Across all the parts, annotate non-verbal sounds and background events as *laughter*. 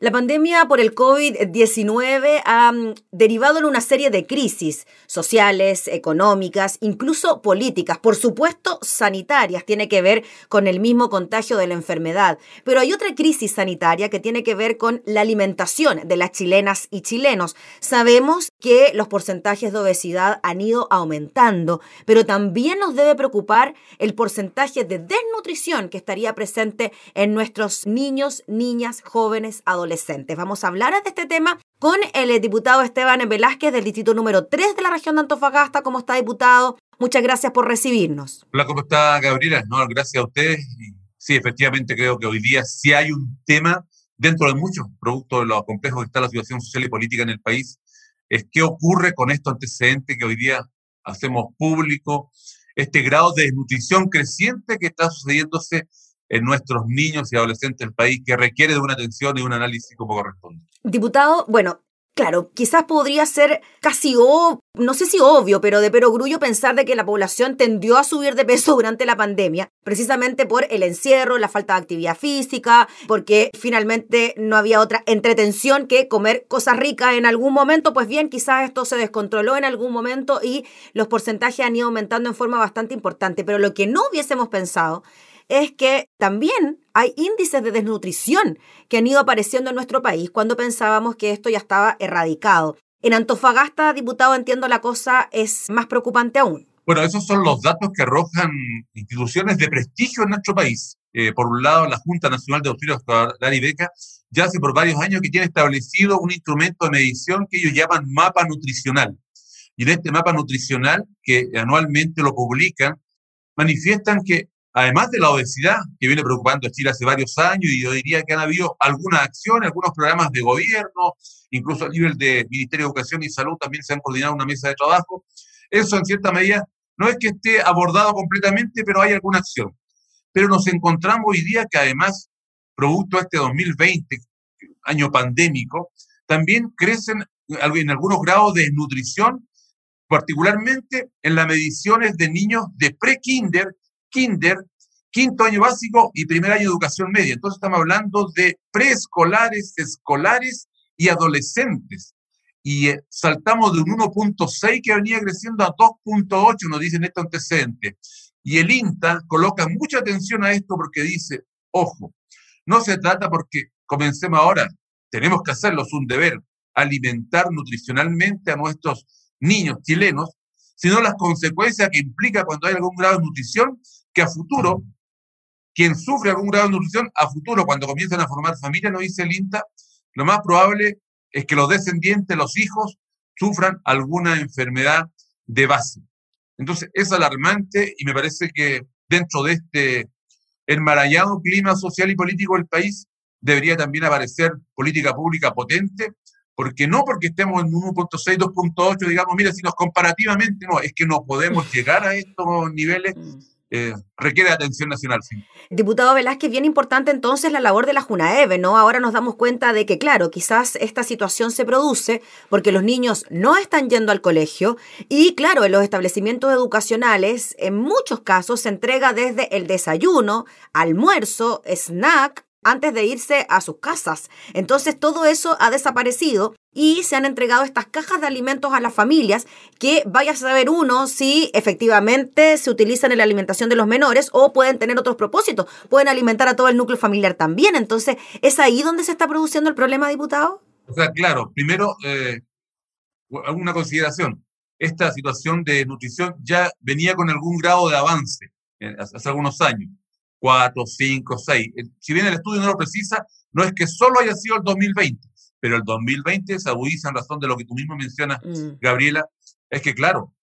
La pandemia por el COVID-19 ha mm, derivado en una serie de crisis sociales, económicas, incluso políticas, por supuesto sanitarias, tiene que ver con el mismo contagio de la enfermedad. Pero hay otra crisis sanitaria que tiene que ver con la alimentación de las chilenas y chilenos. Sabemos que los porcentajes de obesidad han ido aumentando, pero también nos debe preocupar el porcentaje de desnutrición que estaría presente en nuestros niños, niñas, jóvenes, adolescentes Vamos a hablar de este tema con el eh, diputado Esteban Velázquez del distrito número 3 de la región de Antofagasta. ¿Cómo está, diputado? Muchas gracias por recibirnos. Hola, ¿cómo está, Gabriela? No, gracias a ustedes. Sí, efectivamente creo que hoy día sí hay un tema dentro de muchos productos de lo complejo que está la situación social y política en el país, es qué ocurre con estos antecedentes que hoy día hacemos público, este grado de desnutrición creciente que está sucediéndose en nuestros niños y adolescentes del país que requiere de una atención y un análisis como corresponde. Diputado, bueno, Claro, quizás podría ser casi, no sé si obvio, pero de perogrullo pensar de que la población tendió a subir de peso *laughs* durante la pandemia, precisamente por el encierro, la falta de actividad física, porque finalmente no había otra entretención que comer cosas ricas en algún momento. Pues bien, quizás esto se descontroló en algún momento y los porcentajes han ido aumentando en forma bastante importante. Pero lo que no hubiésemos pensado es que también hay índices de desnutrición que han ido apareciendo en nuestro país cuando pensábamos que esto ya estaba erradicado. En Antofagasta, diputado, entiendo la cosa es más preocupante aún. Bueno, esos son los datos que arrojan instituciones de prestigio en nuestro país. Eh, por un lado, la Junta Nacional de Auxilio Escolar y Beca ya hace por varios años que tiene establecido un instrumento de medición que ellos llaman mapa nutricional. Y en este mapa nutricional, que anualmente lo publican, manifiestan que además de la obesidad que viene preocupando a Chile hace varios años, y yo diría que han habido algunas acciones, algunos programas de gobierno, incluso a nivel de Ministerio de Educación y Salud también se han coordinado una mesa de trabajo. Eso en cierta medida no es que esté abordado completamente, pero hay alguna acción. Pero nos encontramos hoy día que además, producto de este 2020, año pandémico, también crecen en algunos grados de desnutrición, particularmente en las mediciones de niños de pre-kinder kinder, quinto año básico y primer año educación media. Entonces estamos hablando de preescolares, escolares y adolescentes. Y eh, saltamos de un 1.6 que venía creciendo a 2.8, nos dicen estos antecedentes. Y el INTA coloca mucha atención a esto porque dice, ojo, no se trata porque comencemos ahora, tenemos que hacerlo, es un deber, alimentar nutricionalmente a nuestros niños chilenos, sino las consecuencias que implica cuando hay algún grado de nutrición que a futuro, quien sufre algún grado de nutrición, a futuro, cuando comienzan a formar familia, no dice el INTA, lo más probable es que los descendientes, los hijos, sufran alguna enfermedad de base. Entonces, es alarmante y me parece que dentro de este enmarallado clima social y político del país debería también aparecer política pública potente, porque no porque estemos en 1.6, 2.8, digamos, mira, si nos comparativamente no, es que no podemos llegar a estos niveles mm. Eh, requiere atención nacional. Sí. Diputado Velázquez, bien importante entonces la labor de la Junaeve, ¿no? Ahora nos damos cuenta de que, claro, quizás esta situación se produce porque los niños no están yendo al colegio y, claro, en los establecimientos educacionales, en muchos casos se entrega desde el desayuno, almuerzo, snack, antes de irse a sus casas. Entonces todo eso ha desaparecido y se han entregado estas cajas de alimentos a las familias que vaya a saber uno si efectivamente se utilizan en la alimentación de los menores o pueden tener otros propósitos, pueden alimentar a todo el núcleo familiar también. Entonces, ¿es ahí donde se está produciendo el problema, diputado? O sea, claro, primero, eh, alguna consideración. Esta situación de nutrición ya venía con algún grado de avance eh, hace algunos años. 4, 5, 6. Si bien el estudio no lo precisa, no es que solo haya sido el 2020, pero el 2020 se agudiza en razón de lo que tú mismo mencionas, mm. Gabriela, es que claro,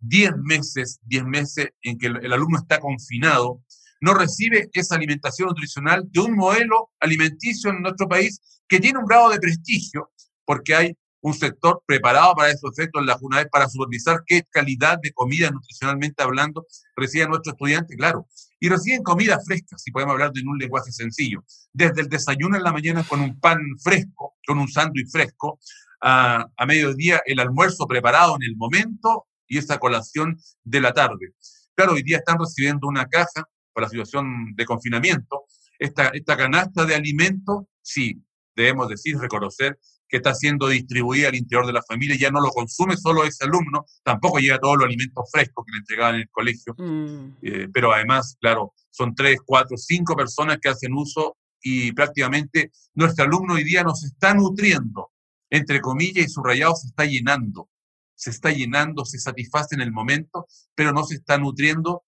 10 meses, 10 meses en que el, alumno está confinado, no recibe esa alimentación nutricional de un modelo alimenticio en nuestro país que tiene un grado de prestigio, porque hay un sector preparado para esos efectos en la JUNAED para supervisar qué calidad de comida nutricionalmente hablando reciben nuestros estudiantes, claro. Y reciben comida fresca, si podemos hablar de un lenguaje sencillo. Desde el desayuno en la mañana con un pan fresco, con un sándwich fresco, a, a mediodía el almuerzo preparado en el momento y esa colación de la tarde. Claro, hoy día están recibiendo una caja por la situación de confinamiento. Esta, esta canasta de alimentos, sí, debemos decir, reconocer que está siendo distribuida al interior de la familia, ya no lo consume solo ese alumno, tampoco llega todos los alimentos frescos que le entregaban en el colegio, mm. eh, pero además, claro, son tres, cuatro, cinco personas que hacen uso y prácticamente nuestro alumno hoy día nos está nutriendo, entre comillas, y subrayado se está llenando, se está llenando, se satisface en el momento, pero no se está nutriendo.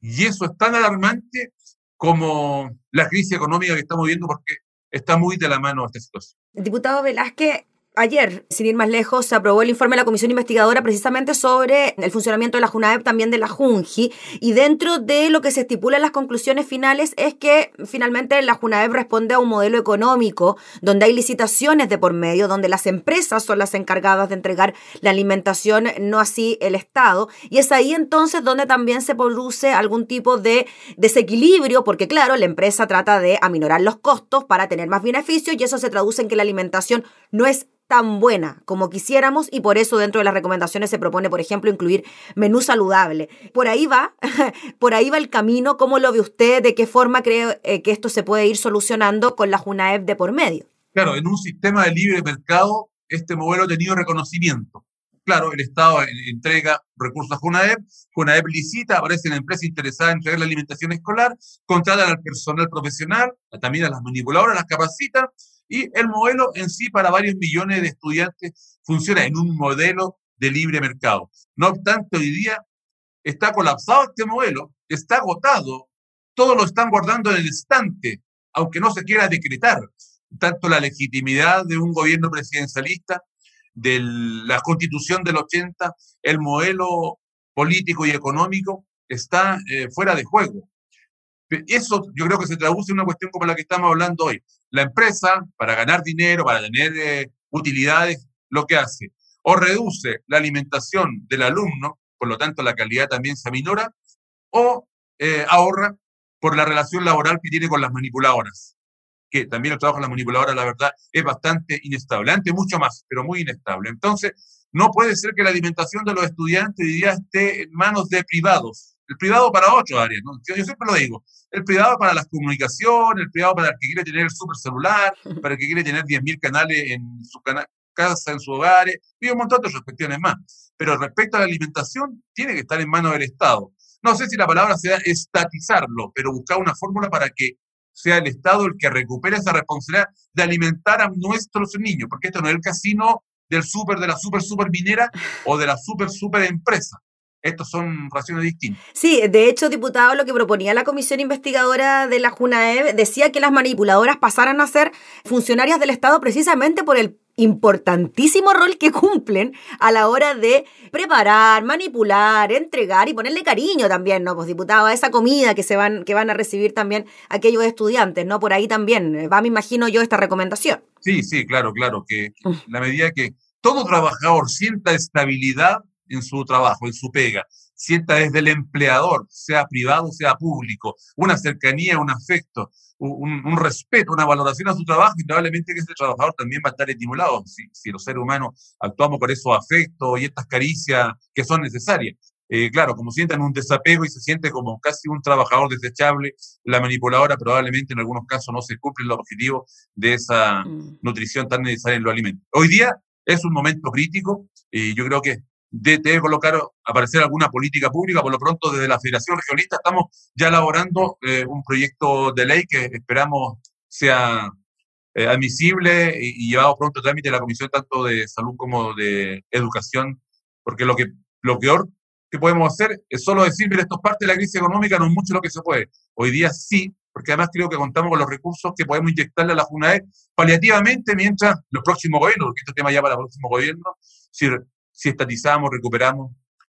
Y eso es tan alarmante como la crisis económica que estamos viendo porque está muy de la mano esta situación. Diputado Velázquez, Ayer, sin ir más lejos, se aprobó el informe de la Comisión Investigadora precisamente sobre el funcionamiento de la JUNAEP, también de la JUNJI, y dentro de lo que se estipula en las conclusiones finales es que finalmente la JUNAEP responde a un modelo económico donde hay licitaciones de por medio, donde las empresas son las encargadas de entregar la alimentación, no así el Estado, y es ahí entonces donde también se produce algún tipo de desequilibrio, porque claro, la empresa trata de aminorar los costos para tener más beneficios y eso se traduce en que la alimentación no es tan buena como quisiéramos y por eso dentro de las recomendaciones se propone, por ejemplo, incluir menú saludable. Por ahí va, *laughs* por ahí va el camino. ¿Cómo lo ve usted? ¿De qué forma cree eh, que esto se puede ir solucionando con la JUNAEP de por medio? Claro, en un sistema de libre mercado, este modelo ha tenido reconocimiento. Claro, el Estado entrega recursos a JUNAEP, JUNAEP licita, aparece la empresa interesada en entregar la alimentación escolar, contratan al personal profesional, también a las manipuladoras, las capacitan y el modelo en sí para varios millones de estudiantes funciona en un modelo de libre mercado. No obstante, hoy día está colapsado este modelo, está agotado, todos lo están guardando en el estante, aunque no se quiera decretar tanto la legitimidad de un gobierno presidencialista, de la constitución del 80, el modelo político y económico está eh, fuera de juego. Eso yo creo que se traduce en una cuestión como la que estamos hablando hoy. La empresa, para ganar dinero, para tener eh, utilidades, lo que hace, o reduce la alimentación del alumno, por lo tanto la calidad también se aminora, o eh, ahorra por la relación laboral que tiene con las manipuladoras, que también el trabajo de las manipuladoras, la verdad, es bastante inestable, antes mucho más, pero muy inestable. Entonces, no puede ser que la alimentación de los estudiantes día esté en manos de privados, el privado para ocho áreas, ¿no? yo, siempre lo digo, el privado para las comunicaciones, el privado para el que quiere tener el super celular, *laughs* para el que quiere tener 10.000 canales en su casa, en su hogar, y un montón de otras cuestiones más. Pero respecto a la alimentación, tiene que estar en manos del Estado. No sé si la palabra sea estatizarlo, pero buscar una fórmula para que sea el Estado el que recupere esa responsabilidad de alimentar a nuestros niños, porque esto no es el casino del super, de la super, super minera o de la super, super empresa. Estos son raciones distintas. Sí, de hecho, diputado, lo que proponía la comisión investigadora de la JUNAEV decía que las manipuladoras pasaran a ser funcionarias del Estado precisamente por el importantísimo rol que cumplen a la hora de preparar, manipular, entregar y ponerle cariño también, ¿no? Pues diputado, a esa comida que se van, que van a recibir también aquellos estudiantes, ¿no? Por ahí también va, me imagino yo, esta recomendación. Sí, sí, claro, claro, que la medida que todo trabajador sienta estabilidad en su trabajo, en su pega, sienta desde el empleador, sea privado, sea público, una cercanía, un afecto, un, respeto, una valoración a su trabajo y probablemente que ese trabajador también va a estar estimulado si, si los seres humanos actuamos por esos afectos y estas caricias que son necesarias. Eh, claro, como sientan un desapego y se siente como casi un trabajador desechable, la manipuladora probablemente en algunos casos no se cumple el objetivo de esa mm. nutrición tan necesaria en los alimentos. Hoy día es un momento crítico y yo creo que debe colocar, aparecer alguna política pública. Por lo pronto, desde la Federación Regionalista estamos ya elaborando eh, un proyecto de ley que esperamos sea eh, admisible y, llevado pronto a trámite de la Comisión tanto de Salud como de Educación, porque lo que lo peor que podemos hacer es solo decir, mire, esto es parte de la crisis económica, no es mucho lo que se puede. Hoy día sí, porque además creo que contamos con los recursos que podemos inyectarle a la JUNAE paliativamente mientras los próximos gobiernos, porque este tema ya para el próximo gobierno, si si estatizamos, recuperamos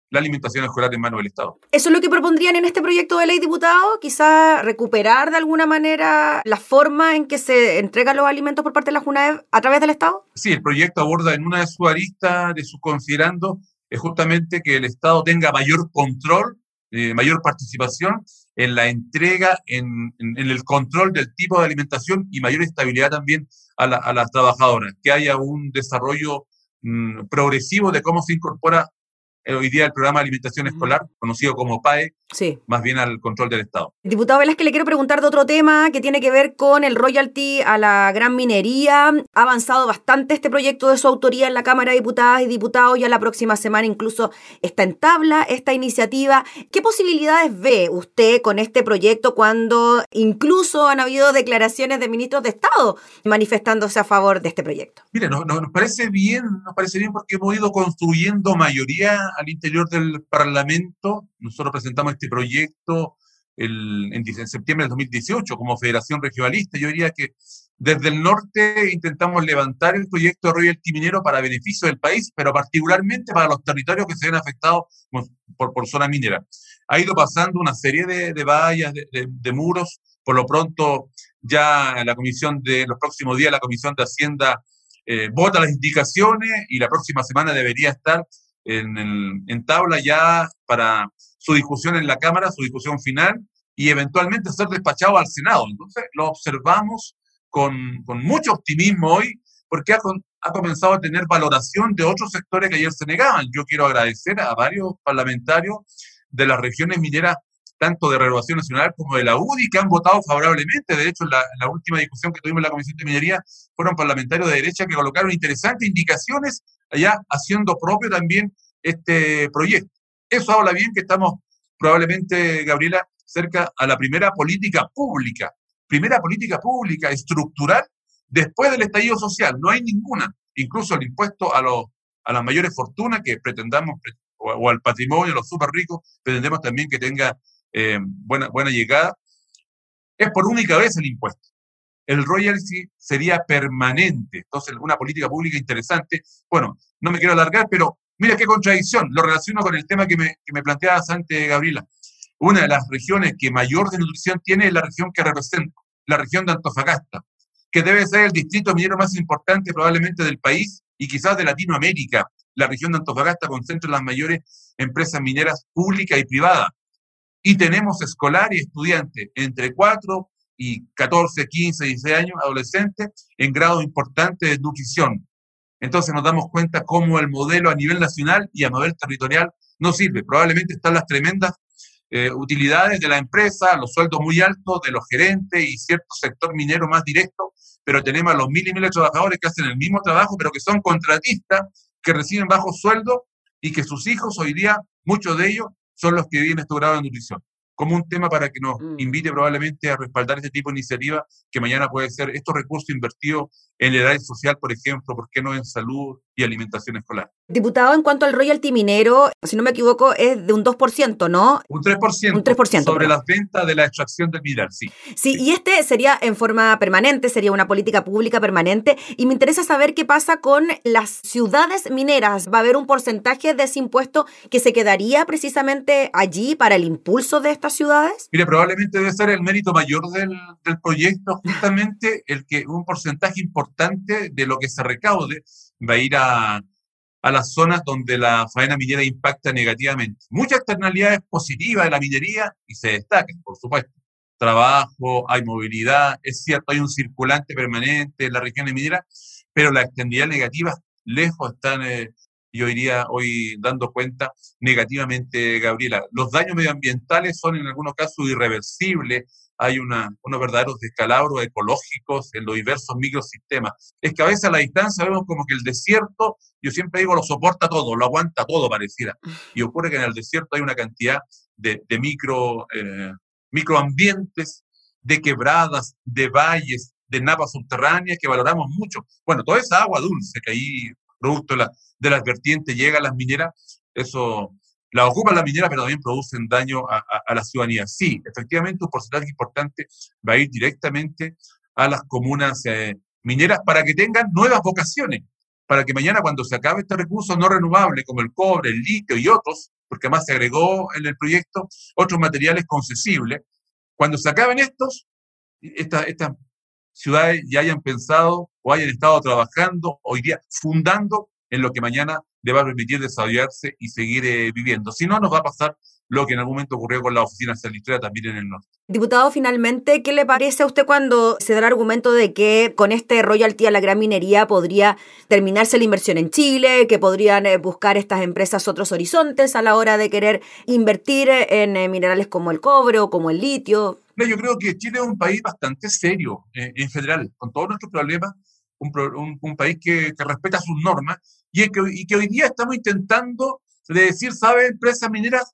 la alimentación escolar en manos del Estado. ¿Eso es lo que propondrían en este proyecto de ley, diputado? Quizá recuperar de alguna manera la forma en que se entregan los alimentos por parte de la JUNAEV a través del Estado? Sí, el proyecto aborda en una de sus aristas, de sus considerando, es justamente que el Estado tenga mayor control, eh, mayor participación en la entrega, en, el control del tipo de alimentación y mayor estabilidad también a, a las trabajadoras, que haya un desarrollo progresivo de cómo se incorpora hoy día el programa de alimentación escolar, conocido como PAE, sí. más bien al control del Estado. Diputado Velázquez, le quiero preguntar de otro tema que tiene que ver con el royalty a la gran minería. Ha avanzado bastante este proyecto de su autoría en la Cámara de Diputadas y Diputados. Ya la próxima semana incluso está en tabla esta iniciativa. ¿Qué posibilidades ve usted con este proyecto cuando incluso han habido declaraciones de ministros de Estado manifestándose a favor de este proyecto? Mire, nos, nos parece bien, nos parece bien porque hemos ido construyendo mayoría al interior del Parlamento. Nosotros presentamos este proyecto el, en, septiembre del 2018 como Federación Regionalista. Yo diría que desde el norte intentamos levantar el proyecto de royalty minero para beneficio del país, pero particularmente para los territorios que se ven afectados por, por zona minera. Ha ido pasando una serie de, de vallas, de, de, muros. Por lo pronto, ya en la comisión de los próximos días, la Comisión de Hacienda eh, vota las indicaciones y la próxima semana debería estar en, tabla ya para su discusión en la Cámara, su discusión final y eventualmente ser despachado al Senado. Entonces lo observamos con, con mucho optimismo hoy porque ha, ha, comenzado a tener valoración de otros sectores que ayer se negaban. Yo quiero agradecer a varios parlamentarios de las regiones mineras, tanto de Renovación Nacional como de la UDI, que han votado favorablemente. De hecho, en la, última discusión que tuvimos en la Comisión de Minería, fueron parlamentarios de derecha que colocaron interesantes indicaciones allá haciendo propio también este proyecto. Eso habla bien que estamos probablemente, Gabriela, cerca a la primera política pública, primera política pública estructural después del estallido social. No hay ninguna, incluso el impuesto a, los, a las mayores fortunas que pretendamos, o, al patrimonio, a los súper ricos, pretendemos también que tenga eh, buena, buena llegada. Es por única vez el impuesto el royalty sería permanente. Entonces, una política pública interesante. Bueno, no me quiero alargar, pero mira qué contradicción. Lo relaciono con el tema que me, que me planteabas antes, Gabriela. Una de las regiones que mayor desnutrición tiene es la región que represento, la región de Antofagasta, que debe ser el distrito minero más importante probablemente del país y quizás de Latinoamérica. La región de Antofagasta concentra las mayores empresas mineras públicas y privadas. Y tenemos escolares y estudiantes entre 4 y 14, 15, 16 años, adolescentes, en grado importante de nutrición. Entonces nos damos cuenta cómo el modelo a nivel nacional y a nivel territorial no sirve. Probablemente están las tremendas eh, utilidades de la empresa, los sueldos muy altos de los gerentes y cierto sector minero más directo, pero tenemos a los mil y miles de trabajadores que hacen el mismo trabajo, pero que son contratistas, que reciben bajos sueldos y que sus hijos hoy día, muchos de ellos, son los que viven este grado de nutrición como un tema para que nos mm. invite probablemente a respaldar este tipo de iniciativa que mañana puede ser estos recursos invertidos en la edad social, por ejemplo, ¿por qué no en salud y alimentación escolar? Diputado, en cuanto al royalty minero, si no me equivoco, es de un 2%, ¿no? Un 3%. Un 3%. Sobre las ventas de la extracción del mineral, sí. Sí, y este sería en forma permanente, sería una política pública permanente. Y me interesa saber qué pasa con las ciudades mineras. ¿Va a haber un porcentaje de ese impuesto que se quedaría precisamente allí para el impulso de estas ciudades? Mire, probablemente debe ser el mérito mayor del, del proyecto, justamente el que un porcentaje importante de lo que se recaude va a ir a a las zonas donde la faena minera impacta negativamente. Muchas externalidades positivas de la minería y se destacan, por supuesto. Trabajo, hay movilidad, es cierto, hay un circulante permanente en la región minera, pero las externalidades negativas lejos están, eh, yo diría, hoy dando cuenta negativamente, Gabriela. Los daños medioambientales son en algunos casos irreversibles, hay una, unos verdaderos descalabros ecológicos en los diversos microsistemas. Es que a veces a la distancia vemos como que el desierto, yo siempre digo, lo soporta todo, lo aguanta todo, pareciera. Y ocurre que en el desierto hay una cantidad de, de micro, eh, microambientes, de quebradas, de valles, de napas subterráneas que valoramos mucho. Bueno, toda esa agua dulce que ahí, producto de, la, de las vertientes, llega a las mineras, eso la ocupan la minera, pero también producen daño a, la ciudadanía. Sí, efectivamente, un porcentaje importante va a ir directamente a las comunas eh, mineras para que tengan nuevas vocaciones, para que mañana cuando se acabe este recurso no renovable como el cobre, el litio y otros, porque además se agregó en el proyecto otros materiales concesibles, cuando se acaben estos, estas ciudades ya hayan pensado o hayan estado trabajando hoy día fundando en lo que mañana le va a permitir desarrollarse y seguir eh, viviendo. Si no, nos va a pasar lo que en algún momento ocurrió con la oficina salitrera también en el norte. Diputado, finalmente, ¿qué le parece a usted cuando se da el argumento de que con este royalty a la gran minería podría terminarse la inversión en Chile, que podrían eh, buscar estas empresas otros horizontes a la hora de querer invertir en eh, minerales como el cobre o como el litio? yo creo que Chile es un país bastante serio en general, con todos nuestros problemas, un, país que, respeta sus normas y que, hoy día estamos intentando decir, ¿sabe, empresas mineras?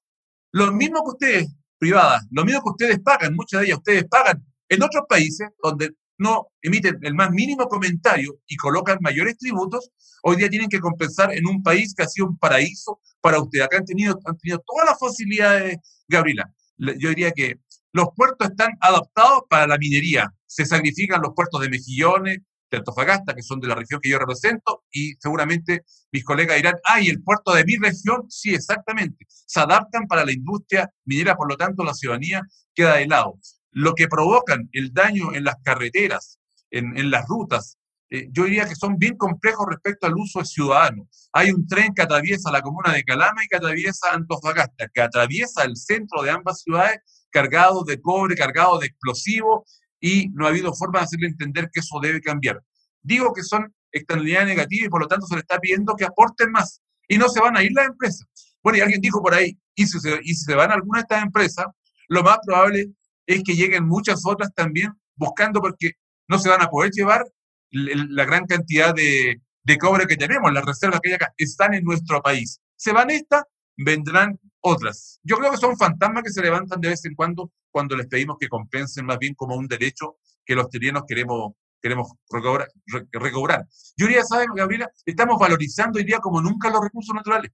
Lo mismo que ustedes, privadas, lo mismo que ustedes pagan, muchas de ellas ustedes pagan en otros países donde no emiten el más mínimo comentario y colocan mayores tributos, hoy día tienen que compensar en un país que ha sido un paraíso para ustedes. Acá han tenido, han tenido todas las facilidades, Gabriela. Yo diría que los puertos están adaptados para la minería. Se sacrifican los puertos de Mejillones, de Antofagasta, que son de la región que yo represento, y seguramente mis colegas dirán, ay, el puerto de mi región, sí, exactamente, se adaptan para la industria minera, por lo tanto la ciudadanía queda de lado. Lo que provocan el daño en las carreteras, en, las rutas, eh, yo diría que son bien complejos respecto al uso ciudadano. Hay un tren que atraviesa la comuna de Calama y que atraviesa Antofagasta, que atraviesa el centro de ambas ciudades cargado de cobre, cargado de explosivos, y no ha habido forma de hacerle entender que eso debe cambiar. Digo que son externalidades negativas y por lo tanto se le está pidiendo que aporten más y no se van a ir las empresas. Bueno, y alguien dijo por ahí, y si se, y si se van a alguna de estas empresas, lo más probable es que lleguen muchas otras también buscando porque no se van a poder llevar la gran cantidad de, de cobre que tenemos, las reservas que hay acá, están en nuestro país. Se van estas, vendrán otras. Yo creo que son fantasmas que se levantan de vez en cuando cuando les pedimos que compensen más bien como un derecho que los chilenos queremos, queremos recobrar, recobrar. Yo diría, ¿sabes, Gabriela? Estamos valorizando hoy día como nunca los recursos naturales.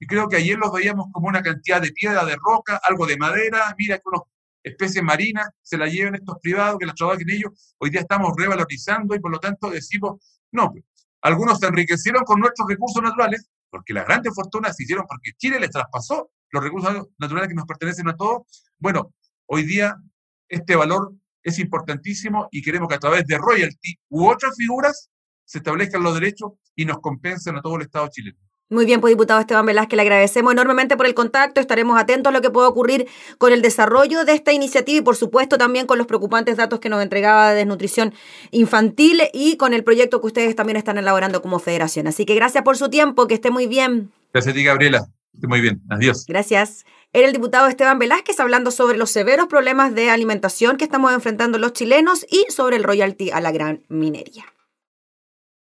Y creo que ayer los veíamos como una cantidad de piedra, de roca, algo de madera, mira que unas especies marinas se la lleven estos privados, que las trabajen ellos. Hoy día estamos revalorizando y por lo tanto decimos, no, pues, algunos se enriquecieron con nuestros recursos naturales, porque las grandes fortunas se hicieron porque Chile les traspasó los recursos naturales que nos pertenecen a todos. Bueno, Hoy día este valor es importantísimo y queremos que a través de royalty u otras figuras se establezcan los derechos y nos compensen a todo el Estado chileno. Muy bien, pues diputado Esteban Velázquez, le agradecemos enormemente por el contacto. Estaremos atentos a lo que pueda ocurrir con el desarrollo de esta iniciativa y, por supuesto, también con los preocupantes datos que nos entregaba de desnutrición infantil y con el proyecto que ustedes también están elaborando como federación. Así que gracias por su tiempo, que esté muy bien. Gracias a ti, Gabriela. Esté muy bien. Adiós. Gracias. Era el diputado Esteban Velázquez hablando sobre los severos problemas de alimentación que estamos enfrentando los chilenos y sobre el royalty a la gran minería.